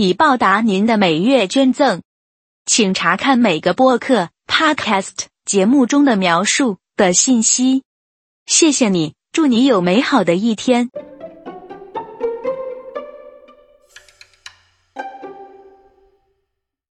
以报答您的每月捐赠，请查看每个播客 （podcast） 节目中的描述的信息。谢谢你，祝你有美好的一天。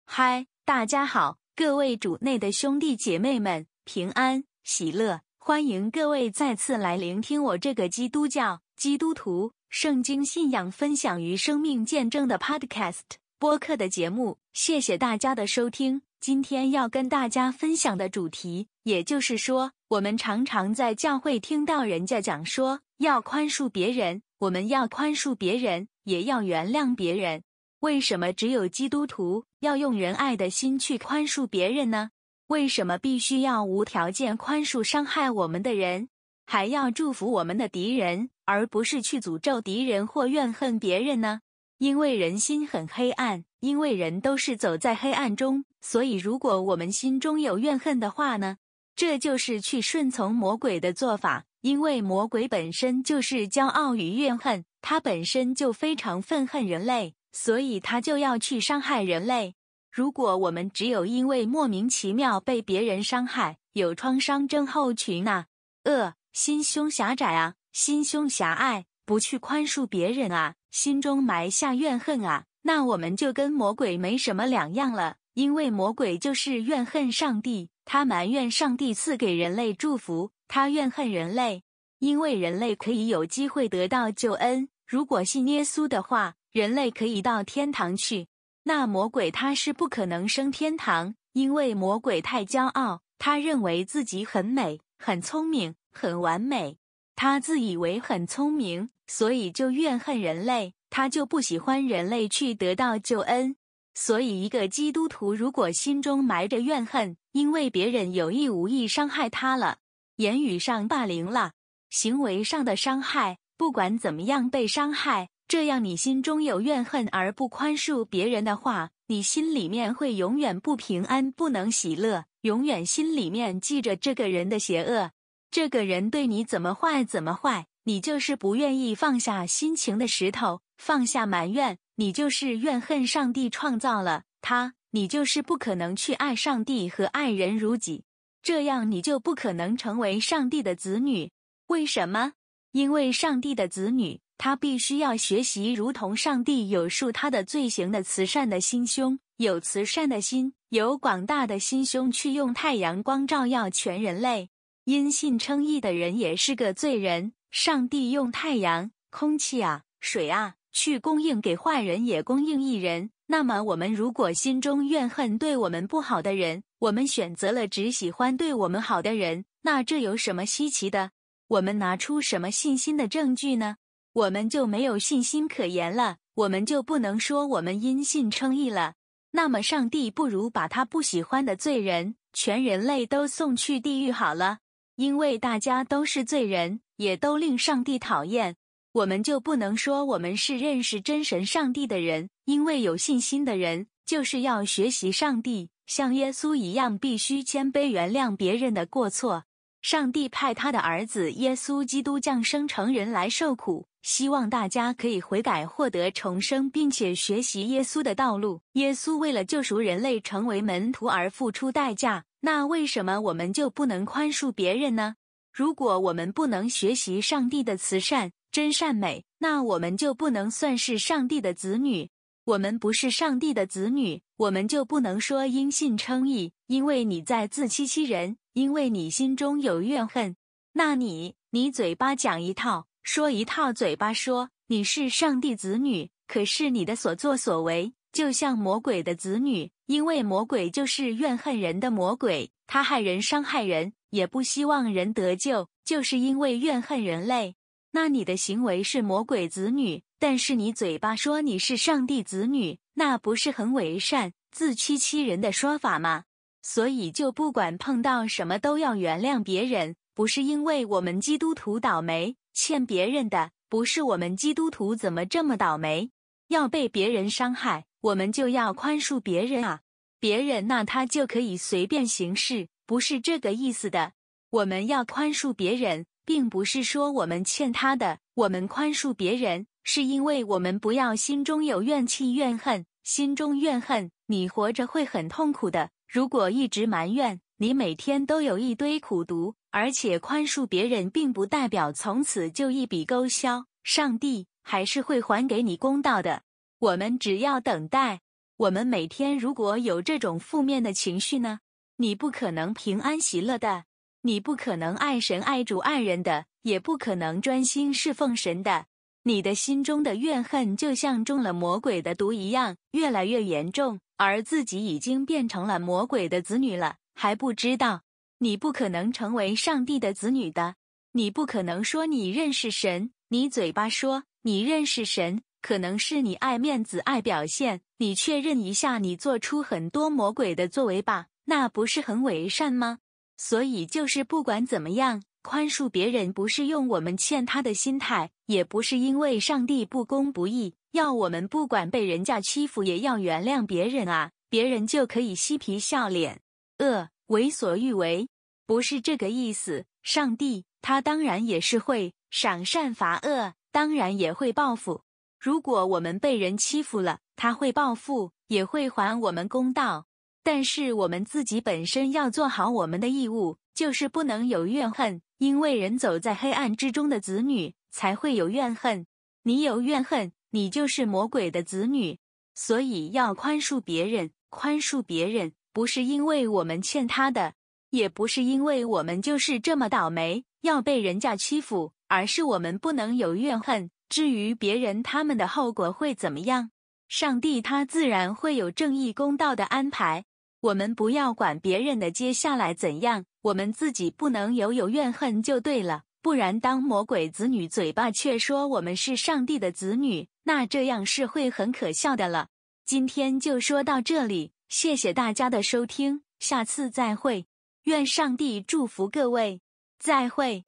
嗨，大家好，各位主内的兄弟姐妹们，平安喜乐！欢迎各位再次来聆听我这个基督教基督徒。圣经信仰分享与生命见证的 Podcast 播客的节目，谢谢大家的收听。今天要跟大家分享的主题，也就是说，我们常常在教会听到人家讲说要宽恕别人，我们要宽恕别人，也要原谅别人。为什么只有基督徒要用仁爱的心去宽恕别人呢？为什么必须要无条件宽恕伤害我们的人？还要祝福我们的敌人，而不是去诅咒敌人或怨恨别人呢？因为人心很黑暗，因为人都是走在黑暗中，所以如果我们心中有怨恨的话呢，这就是去顺从魔鬼的做法。因为魔鬼本身就是骄傲与怨恨，他本身就非常愤恨人类，所以他就要去伤害人类。如果我们只有因为莫名其妙被别人伤害，有创伤症候群呐，恶。心胸狭窄啊，心胸狭隘，不去宽恕别人啊，心中埋下怨恨啊，那我们就跟魔鬼没什么两样了。因为魔鬼就是怨恨上帝，他埋怨上帝赐给人类祝福，他怨恨人类，因为人类可以有机会得到救恩。如果信耶稣的话，人类可以到天堂去。那魔鬼他是不可能升天堂，因为魔鬼太骄傲，他认为自己很美，很聪明。很完美，他自以为很聪明，所以就怨恨人类，他就不喜欢人类去得到救恩。所以，一个基督徒如果心中埋着怨恨，因为别人有意无意伤害他了，言语上霸凌了，行为上的伤害，不管怎么样被伤害，这样你心中有怨恨而不宽恕别人的话，你心里面会永远不平安，不能喜乐，永远心里面记着这个人的邪恶。这个人对你怎么坏怎么坏，你就是不愿意放下心情的石头，放下埋怨，你就是怨恨上帝创造了他，你就是不可能去爱上帝和爱人如己，这样你就不可能成为上帝的子女。为什么？因为上帝的子女，他必须要学习如同上帝有恕他的罪行的慈善的心胸，有慈善的心，有广大的心胸，去用太阳光照耀全人类。因信称义的人也是个罪人，上帝用太阳、空气啊、水啊去供应给坏人，也供应义人。那么，我们如果心中怨恨对我们不好的人，我们选择了只喜欢对我们好的人，那这有什么稀奇的？我们拿出什么信心的证据呢？我们就没有信心可言了，我们就不能说我们因信称义了。那么，上帝不如把他不喜欢的罪人，全人类都送去地狱好了。因为大家都是罪人，也都令上帝讨厌，我们就不能说我们是认识真神上帝的人。因为有信心的人就是要学习上帝，像耶稣一样，必须谦卑，原谅别人的过错。上帝派他的儿子耶稣基督降生成人来受苦，希望大家可以悔改，获得重生，并且学习耶稣的道路。耶稣为了救赎人类，成为门徒而付出代价。那为什么我们就不能宽恕别人呢？如果我们不能学习上帝的慈善、真善美，那我们就不能算是上帝的子女。我们不是上帝的子女，我们就不能说因信称义，因为你在自欺欺人，因为你心中有怨恨。那你，你嘴巴讲一套，说一套，嘴巴说你是上帝子女，可是你的所作所为。就像魔鬼的子女，因为魔鬼就是怨恨人的魔鬼，他害人、伤害人，也不希望人得救，就是因为怨恨人类。那你的行为是魔鬼子女，但是你嘴巴说你是上帝子女，那不是很伪善？自欺欺人的说法吗？所以就不管碰到什么都要原谅别人，不是因为我们基督徒倒霉欠别人的，不是我们基督徒怎么这么倒霉，要被别人伤害，我们就要宽恕别人啊！别人那他就可以随便行事，不是这个意思的。我们要宽恕别人，并不是说我们欠他的，我们宽恕别人，是因为我们不要心中有怨气怨恨，心中怨恨，你活着会很痛苦的。如果一直埋怨，你每天都有一堆苦毒，而且宽恕别人，并不代表从此就一笔勾销。上帝还是会还给你公道的。我们只要等待。我们每天如果有这种负面的情绪呢，你不可能平安喜乐的，你不可能爱神爱主爱人的，也不可能专心侍奉神的。你的心中的怨恨就像中了魔鬼的毒一样，越来越严重。而自己已经变成了魔鬼的子女了，还不知道？你不可能成为上帝的子女的，你不可能说你认识神，你嘴巴说你认识神，可能是你爱面子、爱表现。你确认一下，你做出很多魔鬼的作为吧？那不是很伪善吗？所以就是不管怎么样，宽恕别人不是用我们欠他的心态，也不是因为上帝不公不义。要我们不管被人家欺负，也要原谅别人啊，别人就可以嬉皮笑脸。恶为所欲为，不是这个意思。上帝他当然也是会赏善罚恶，当然也会报复。如果我们被人欺负了，他会报复，也会还我们公道。但是我们自己本身要做好我们的义务，就是不能有怨恨，因为人走在黑暗之中的子女才会有怨恨。你有怨恨。你就是魔鬼的子女，所以要宽恕别人。宽恕别人不是因为我们欠他的，也不是因为我们就是这么倒霉要被人家欺负，而是我们不能有怨恨。至于别人他们的后果会怎么样，上帝他自然会有正义公道的安排。我们不要管别人的接下来怎样，我们自己不能有有怨恨就对了。不然，当魔鬼子女嘴巴却说我们是上帝的子女，那这样是会很可笑的了。今天就说到这里，谢谢大家的收听，下次再会。愿上帝祝福各位，再会。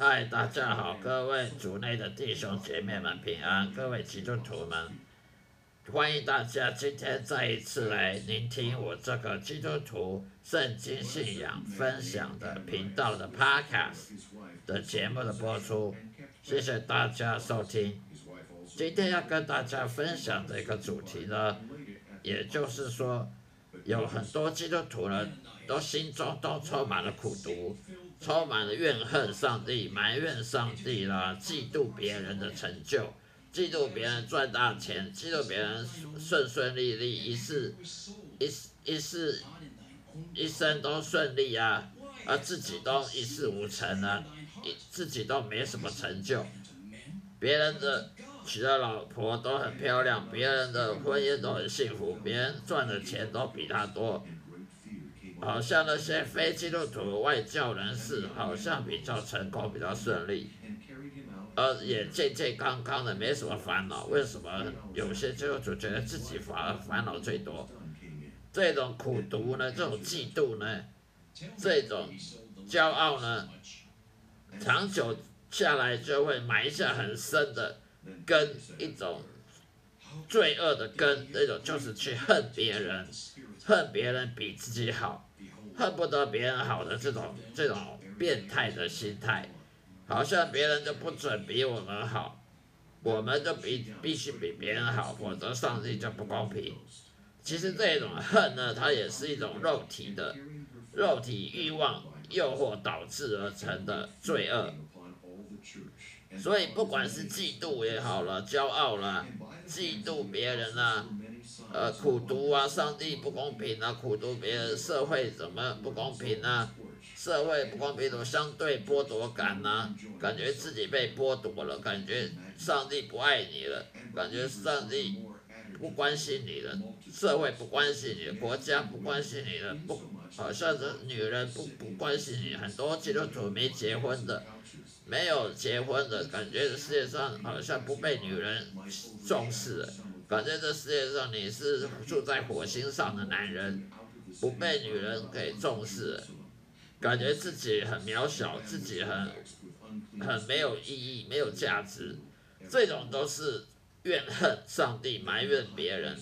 嗨，大家好，各位族内的弟兄姐妹们平安，各位基督徒们。欢迎大家今天再一次来聆听我这个基督徒圣经信仰分享的频道的 Podcast 的节目的播出，谢谢大家收听。今天要跟大家分享的一个主题呢，也就是说，有很多基督徒呢，都心中都充满了苦毒，充满了怨恨上帝，埋怨上帝啦，嫉妒别人的成就。嫉妒别人赚大钱，嫉妒别人顺顺利利，一世一一世一生都顺利啊，而自己都一事无成啊，一自己都没什么成就。别人的娶的老婆都很漂亮，别人的婚姻都很幸福，别人赚的钱都比他多，好像那些非基督徒外教人士好像比较成功，比较顺利。呃，也健健康康的，没什么烦恼。为什么有些基督徒觉得自己反而烦恼最多？这种苦读呢，这种嫉妒呢，这种骄傲呢，长久下来就会埋下很深的根，一种罪恶的根。那种就是去恨别人，恨别人比自己好，恨不得别人好的这种这种变态的心态。好像别人就不准比我们好，我们就比必须比别人好，否则上帝就不公平。其实这种恨呢，它也是一种肉体的、肉体欲望诱惑导致而成的罪恶。所以不管是嫉妒也好了，骄傲了，嫉妒别人啊，呃，苦读啊，上帝不公平啊，苦读别人，社会怎么不公平啊？社会不公平，种相对剥夺感啊，感觉自己被剥夺了，感觉上帝不爱你了，感觉上帝不关心你了，社会不关心你，国家不关心你了，不，好像是女人不不关心你，很多基督徒没结婚的，没有结婚的感觉，世界上好像不被女人重视，反正这世界上你是住在火星上的男人，不被女人给重视，感觉自己很渺小，自己很很没有意义，没有价值，这种都是怨恨上帝，埋怨别人，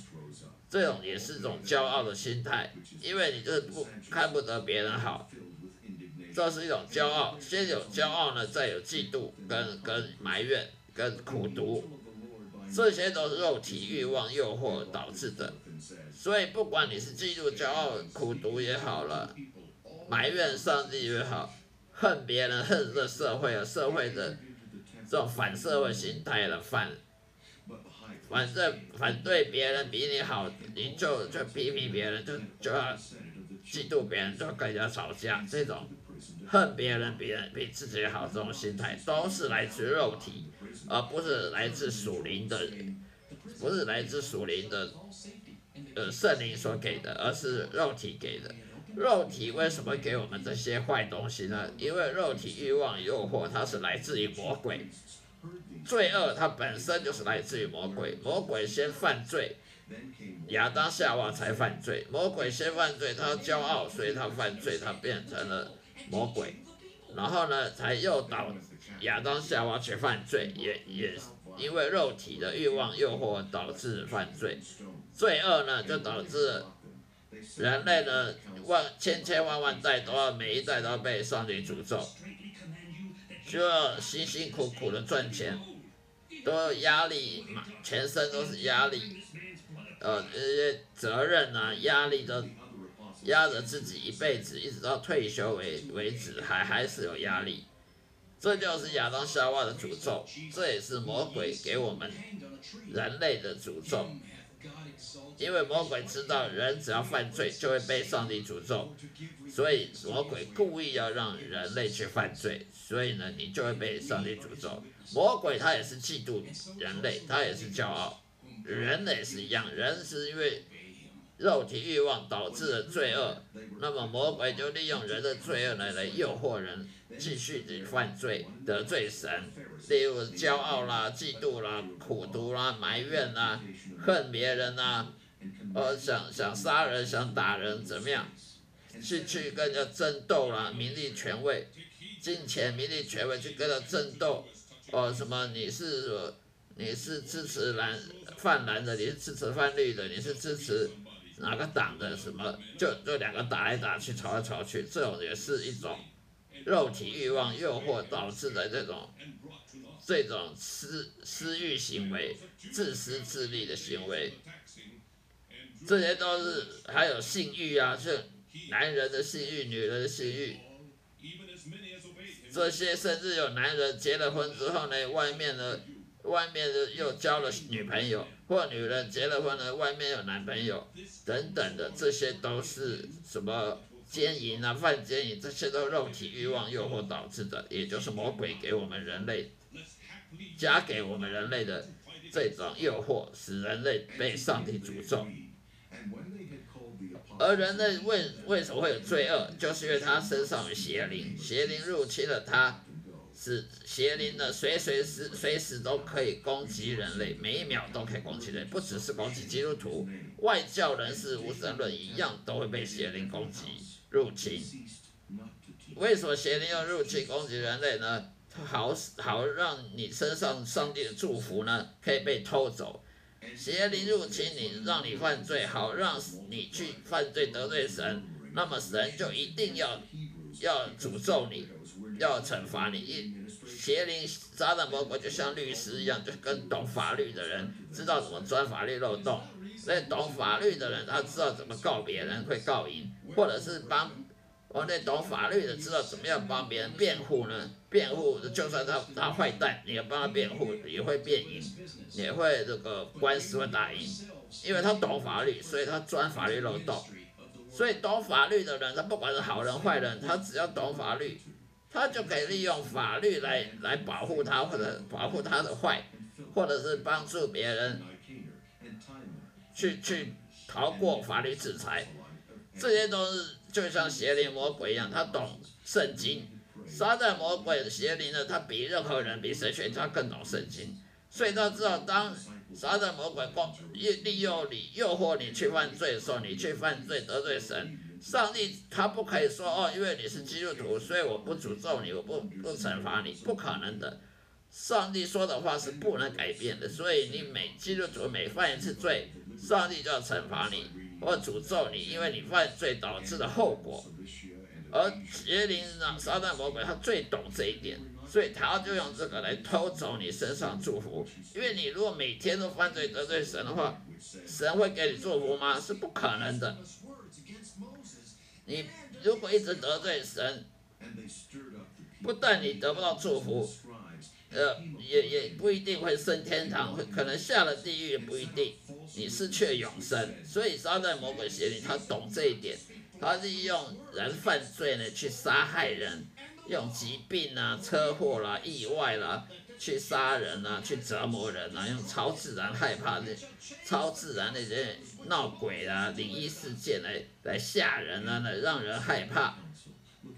这种也是一种骄傲的心态，因为你就是不看不得别人好。这是一种骄傲，先有骄傲呢，再有嫉妒，跟跟埋怨，跟苦读，这些都是肉体欲望诱惑导致的。所以不管你是嫉妒、骄傲、苦读也好了，埋怨上帝也好，恨别人、恨这社会啊，社会的这种反社会心态的，反反正反对别人比你好，你就就批评别人，就就要嫉妒别人，就跟人家吵架，这种。恨别人，别人比自己好，这种心态都是来自肉体，而不是来自属灵的，不是来自属灵的，呃，圣灵所给的，而是肉体给的。肉体为什么给我们这些坏东西呢？因为肉体欲望诱惑，它是来自于魔鬼，罪恶它本身就是来自于魔鬼。魔鬼先犯罪，亚当夏娃才犯罪。魔鬼先犯罪，他骄傲，所以他犯罪，他变成了。魔鬼，然后呢，才诱导亚当夏娃去犯罪，也也因为肉体的欲望诱惑导致犯罪，罪恶呢就导致人类的万千千万万代都要每一代都要被上帝诅咒，就要辛辛苦苦的赚钱，都有压力嘛，全身都是压力，呃，这些责任啊，压力都。压着自己一辈子，一直到退休为为止，还还是有压力。这就是亚当夏娃的诅咒，这也是魔鬼给我们人类的诅咒。因为魔鬼知道人只要犯罪就会被上帝诅咒，所以魔鬼故意要让人类去犯罪，所以呢，你就会被上帝诅咒。魔鬼他也是嫉妒人类，他也是骄傲，人也是一样，人是因为。肉体欲望导致的罪恶，那么魔鬼就利用人的罪恶来来诱惑人继续的犯罪得罪神，例如骄傲啦、嫉妒啦、苦毒啦、埋怨啦、恨别人啦，呃想想杀人、想打人怎么样？去去跟人家争斗啦，名利权位、金钱、名利权位去跟他争斗，哦什么你是你是支持蓝泛蓝的，你是支持泛绿的，你是支持。哪个党的什么，就就两个打来打去，吵来吵去，这种也是一种肉体欲望诱惑导致的这种这种私私欲行为、自私自利的行为，这些都是还有性欲啊，是男人的性欲、女人的性欲，这些甚至有男人结了婚之后呢，外面的外面的又交了女朋友。或女人结了婚了，外面有男朋友，等等的，这些都是什么奸淫啊、犯奸淫，这些都肉体欲望诱惑导致的，也就是魔鬼给我们人类加给我们人类的这种诱惑，使人类被上帝诅咒。而人类为为什么会有罪恶，就是因为他身上有邪灵，邪灵入侵了他。是邪灵的，随随时随时都可以攻击人类，每一秒都可以攻击人，不只是攻击基督徒，外教人士、无神论一样都会被邪灵攻击入侵。为什么邪灵要入侵攻击人类呢？好好让你身上上帝的祝福呢可以被偷走。邪灵入侵你，让你犯罪，好让你去犯罪得罪神，那么神就一定要要诅咒你。要惩罚你，一邪灵撒旦魔鬼就像律师一样，就跟懂法律的人知道怎么钻法律漏洞。那懂法律的人，他知道怎么告别人会告赢，或者是帮我那懂法律的知道怎么样帮别人辩护呢？辩护就算他他坏蛋，你要帮他辩护也会辩赢，也会这个官司会打赢，因为他懂法律，所以他钻法律漏洞。所以懂法律的人，他不管是好人坏人，他只要懂法律。他就可以利用法律来来保护他，或者保护他的坏，或者是帮助别人去去逃过法律制裁。这些都是就像邪灵魔鬼一样，他懂圣经，撒旦魔鬼邪灵呢，他比任何人比神学家更懂圣经，所以他知道当撒旦魔鬼光利诱你、诱惑你去犯罪的时候，你去犯罪得罪神，上帝他不可以说哦，因为你是基督徒，所以我不诅咒你，我不不惩罚你，不可能的。上帝说的话是不能改变的，所以你每基督徒每犯一次罪，上帝就要惩罚你或诅咒你，因为你犯罪导致的后果。而邪灵呢，撒旦魔鬼他最懂这一点，所以他就用这个来偷走你身上祝福。因为你如果每天都犯罪得罪神的话，神会给你祝福吗？是不可能的。你如果一直得罪神，不但你得不到祝福，呃，也也不一定会升天堂，会可能下了地狱也不一定，你失去永生。所以撒旦魔鬼邪灵他懂这一点。他利用人犯罪呢，去杀害人，用疾病啊、车祸啦、意外啦，去杀人啊，去折磨人啊，用超自然害怕的、超自然那些闹鬼啊、灵异事件来来吓人啊，来让人害怕，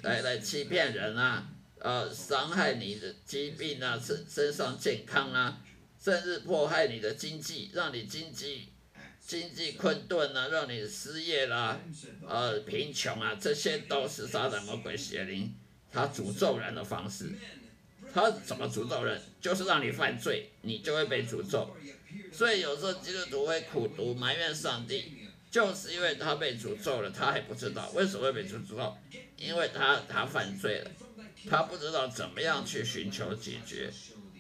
来来欺骗人啊，呃，伤害你的疾病啊、身身上健康啊，甚至迫害你的经济，让你经济。经济困顿啊，让你失业啦，呃，贫穷啊，这些都是撒旦魔鬼邪灵他诅咒人的方式。他怎么诅咒人？就是让你犯罪，你就会被诅咒。所以有时候基督徒会苦读埋怨上帝，就是因为他被诅咒了，他还不知道为什么会被诅咒，因为他他犯罪了，他不知道怎么样去寻求解决。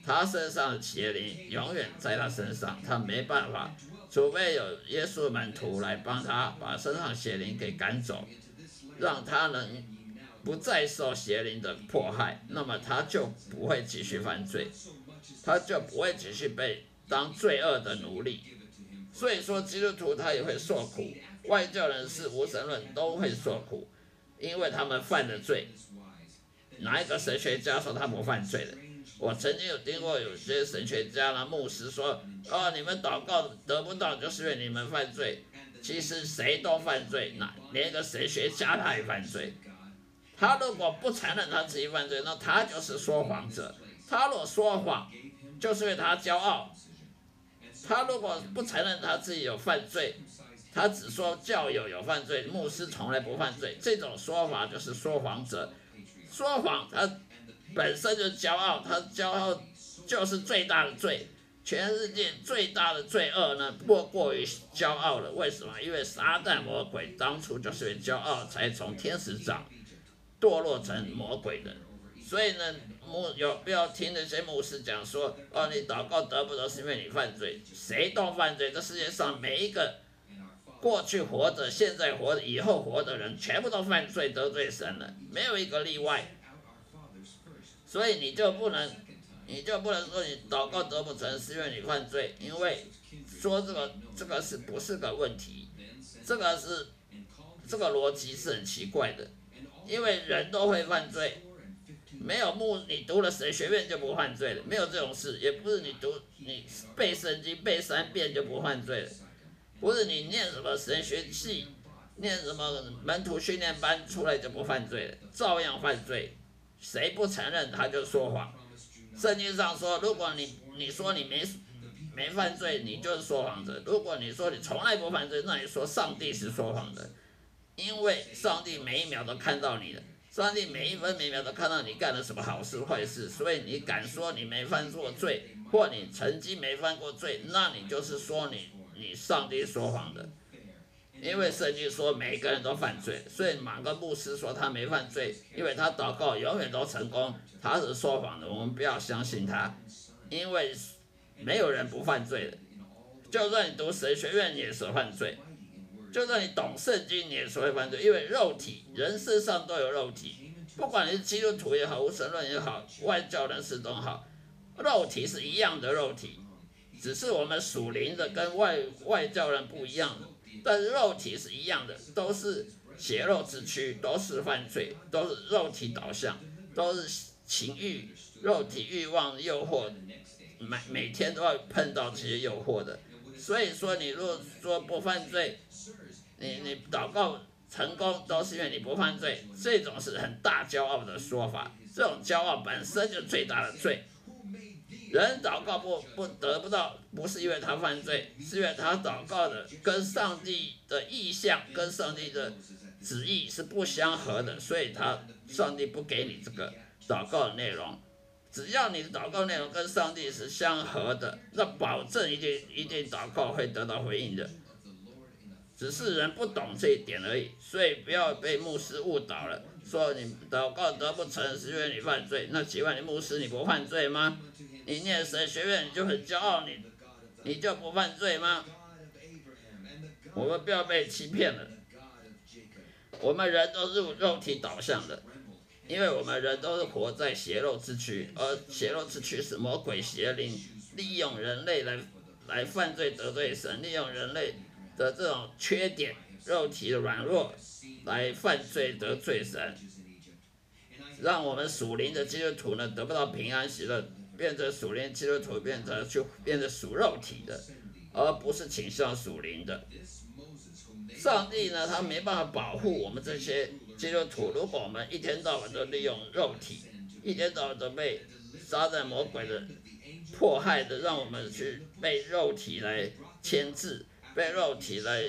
他身上的邪灵永远在他身上，他没办法。除非有耶稣门徒来帮他把身上邪灵给赶走，让他能不再受邪灵的迫害，那么他就不会继续犯罪，他就不会继续被当罪恶的奴隶。所以说，基督徒他也会受苦，外教人士、无神论都会受苦，因为他们犯了罪。哪一个神学家说他不犯罪的？我曾经有听过有些神学家啦、牧师说：“哦，你们祷告得不到，就是因为你们犯罪。其实谁都犯罪，那连个神学家他也犯罪。他如果不承认他自己犯罪，那他就是说谎者。他若说谎，就是为他骄傲。他如果不承认他自己有犯罪，他只说教友有犯罪，牧师从来不犯罪，这种说法就是说谎者。说谎他。”本身就骄傲，他骄傲就是最大的罪，全世界最大的罪恶呢，莫过于骄傲了。为什么？因为撒旦魔鬼当初就是因为骄傲，才从天使长堕落成魔鬼的。所以呢，牧有不要听那些牧师讲说，哦，你祷告得不得是因为你犯罪，谁都犯罪。这世界上每一个过去活着、现在活着、以后活的人，全部都犯罪得罪神了，没有一个例外。所以你就不能，你就不能说你祷告得不成是因为你犯罪，因为说这个这个是不是个问题？这个是这个逻辑是很奇怪的，因为人都会犯罪，没有目你读了神学院就不犯罪了，没有这种事，也不是你读你背圣经背三遍就不犯罪了，不是你念什么神学系，念什么门徒训练班出来就不犯罪了，照样犯罪。谁不承认他就说谎。圣经上说，如果你你说你没没犯罪，你就是说谎者；如果你说你从来不犯罪，那你说上帝是说谎的，因为上帝每一秒都看到你的，上帝每一分每秒都看到你干了什么好事坏事，所以你敢说你没犯过罪，或你曾经没犯过罪，那你就是说你你上帝说谎的。因为圣经说每个人都犯罪，所以马个牧师说他没犯罪，因为他祷告永远都成功，他是说谎的，我们不要相信他，因为没有人不犯罪的，就算你读神学院也是犯罪，就算你懂圣经你也是会犯罪，因为肉体人身上都有肉体，不管你是基督徒也好，无神论也好，外教人士都好，肉体是一样的肉体，只是我们属灵的跟外外教人不一样。但是肉体是一样的，都是血肉之躯，都是犯罪，都是肉体导向，都是情欲、肉体欲望诱惑，每每天都要碰到这些诱惑的。所以说，你如果说不犯罪，你你祷告成功都是因为你不犯罪，这种是很大骄傲的说法，这种骄傲本身就最大的罪。人祷告不不得不到，不是因为他犯罪，是因为他祷告的跟上帝的意向、跟上帝的旨意是不相合的，所以他上帝不给你这个祷告的内容。只要你的祷告内容跟上帝是相合的，那保证一定一定祷告会得到回应的。只是人不懂这一点而已，所以不要被牧师误导了，说你祷告得不成是因为你犯罪。那请问你牧师你不犯罪吗？你念神学院你就很骄傲，你你就不犯罪吗？我们不要被欺骗了。我们人都是肉体导向的，因为我们人都是活在邪肉之躯，而邪肉之躯是魔鬼邪灵利用人类来来犯罪得罪神，利用人类。的这种缺点，肉体的软弱，来犯罪得罪神，让我们属灵的基督徒呢得不到平安喜乐，变成属灵基督徒变成就变成属肉体的，而不是倾向属灵的。上帝呢，他没办法保护我们这些基督徒，如果我们一天到晚都利用肉体，一天到晚都被撒旦魔鬼的迫害的，让我们去被肉体来牵制。被肉体来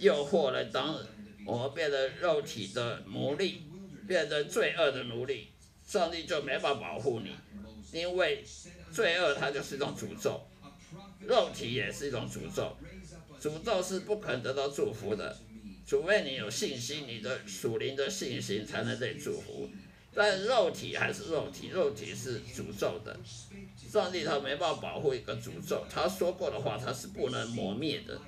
诱惑来当，我们变得肉体的奴隶，变得罪恶的奴隶，上帝就没法保护你，因为罪恶它就是一种诅咒，肉体也是一种诅咒，诅咒是不可能得到祝福的，除非你有信心，你的属灵的信心才能被祝福，但肉体还是肉体，肉体是诅咒的。上帝他没办法保护一个诅咒，他说过的话他是不能磨灭的。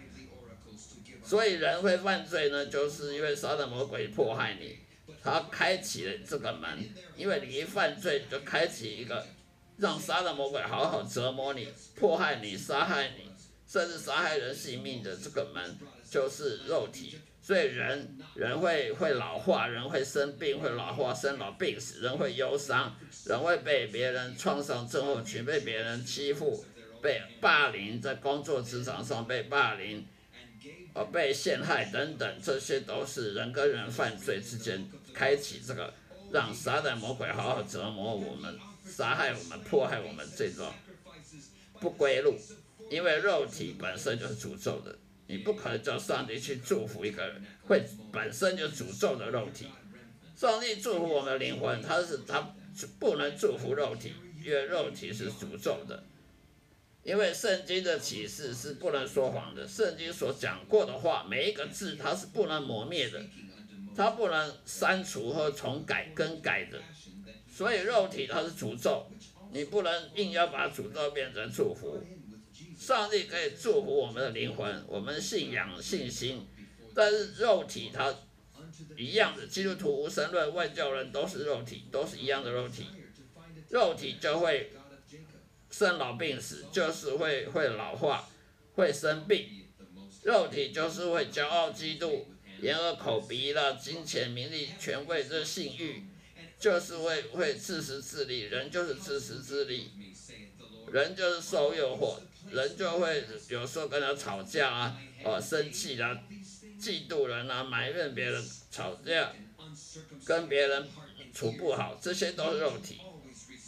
所以人会犯罪呢，就是因为撒旦魔鬼迫害你，他开启了这个门，因为你一犯罪就开启一个让撒旦魔鬼好好折磨你、迫害你、杀害你，甚至杀害人性命的这个门，就是肉体。所以人人会会老化，人会生病，会老化，生老病死，人会忧伤，人会被别人创伤症候群，被别人欺负，被霸凌，在工作职场上被霸凌，呃，被陷害等等，这些都是人跟人犯罪之间开启这个让撒旦魔鬼好好折磨我们、杀害我们、迫害我们这种不归路，因为肉体本身就是诅咒的。你不可能叫上帝去祝福一个人会本身就诅咒的肉体。上帝祝福我们的灵魂，他是他不能祝福肉体，因为肉体是诅咒的。因为圣经的启示是不能说谎的，圣经所讲过的话，每一个字它是不能磨灭的，它不能删除或重改更改的。所以肉体它是诅咒，你不能硬要把诅咒变成祝福。上帝可以祝福我们的灵魂，我们信仰信心，但是肉体它一样的，基督徒无神论外教人都是肉体，都是一样的肉体，肉体就会生老病死，就是会会老化，会生病，肉体就是会骄傲嫉妒，眼耳口鼻的，金钱名利权贵这性欲，就是会会自私自利，人就是自私自利，人就是受诱惑。人就会有时候跟他吵架啊，哦，生气啊，嫉妒人啊，埋怨别人，吵架，跟别人处不好，这些都是肉体。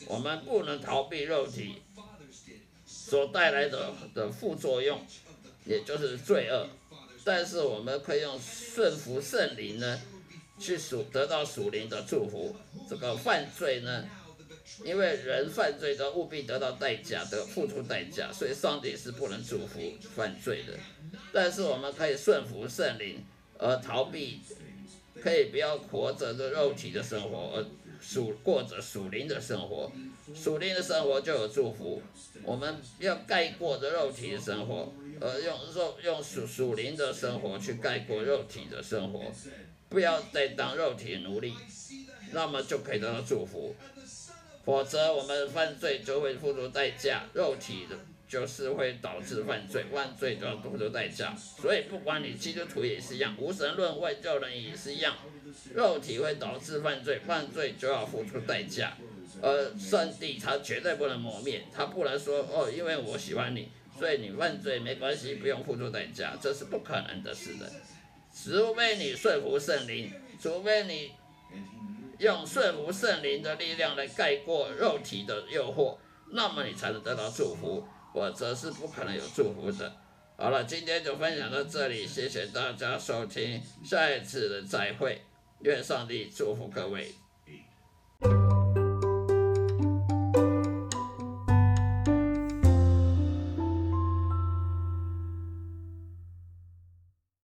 我们不能逃避肉体所带来的的副作用，也就是罪恶。但是我们可以用顺服圣灵呢，去属得到属灵的祝福。这个犯罪呢？因为人犯罪都务必得到代价，得付出代价，所以上帝是不能祝福犯罪的。但是我们可以顺服圣灵，而逃避，可以不要活着的肉体的生活，而属过着属灵的生活。属灵的生活就有祝福。我们要盖过着肉体的生活，而用肉用属属灵的生活去盖过肉体的生活，不要再当肉体奴隶，那么就可以得到祝福。否则，我们犯罪就会付出代价，肉体的就是会导致犯罪，犯罪都要付出代价。所以，不管你基督徒也是一样，无神论外教人也是一样，肉体会导致犯罪，犯罪就要付出代价。而上帝他绝对不能磨灭，他不能说哦，因为我喜欢你，所以你犯罪没关系，不用付出代价，这是不可能的事的。除非你顺服圣灵，除非你。用顺服圣灵的力量来盖过肉体的诱惑，那么你才能得到祝福，否则是不可能有祝福的。好了，今天就分享到这里，谢谢大家收听，下一次的再会，愿上帝祝福各位。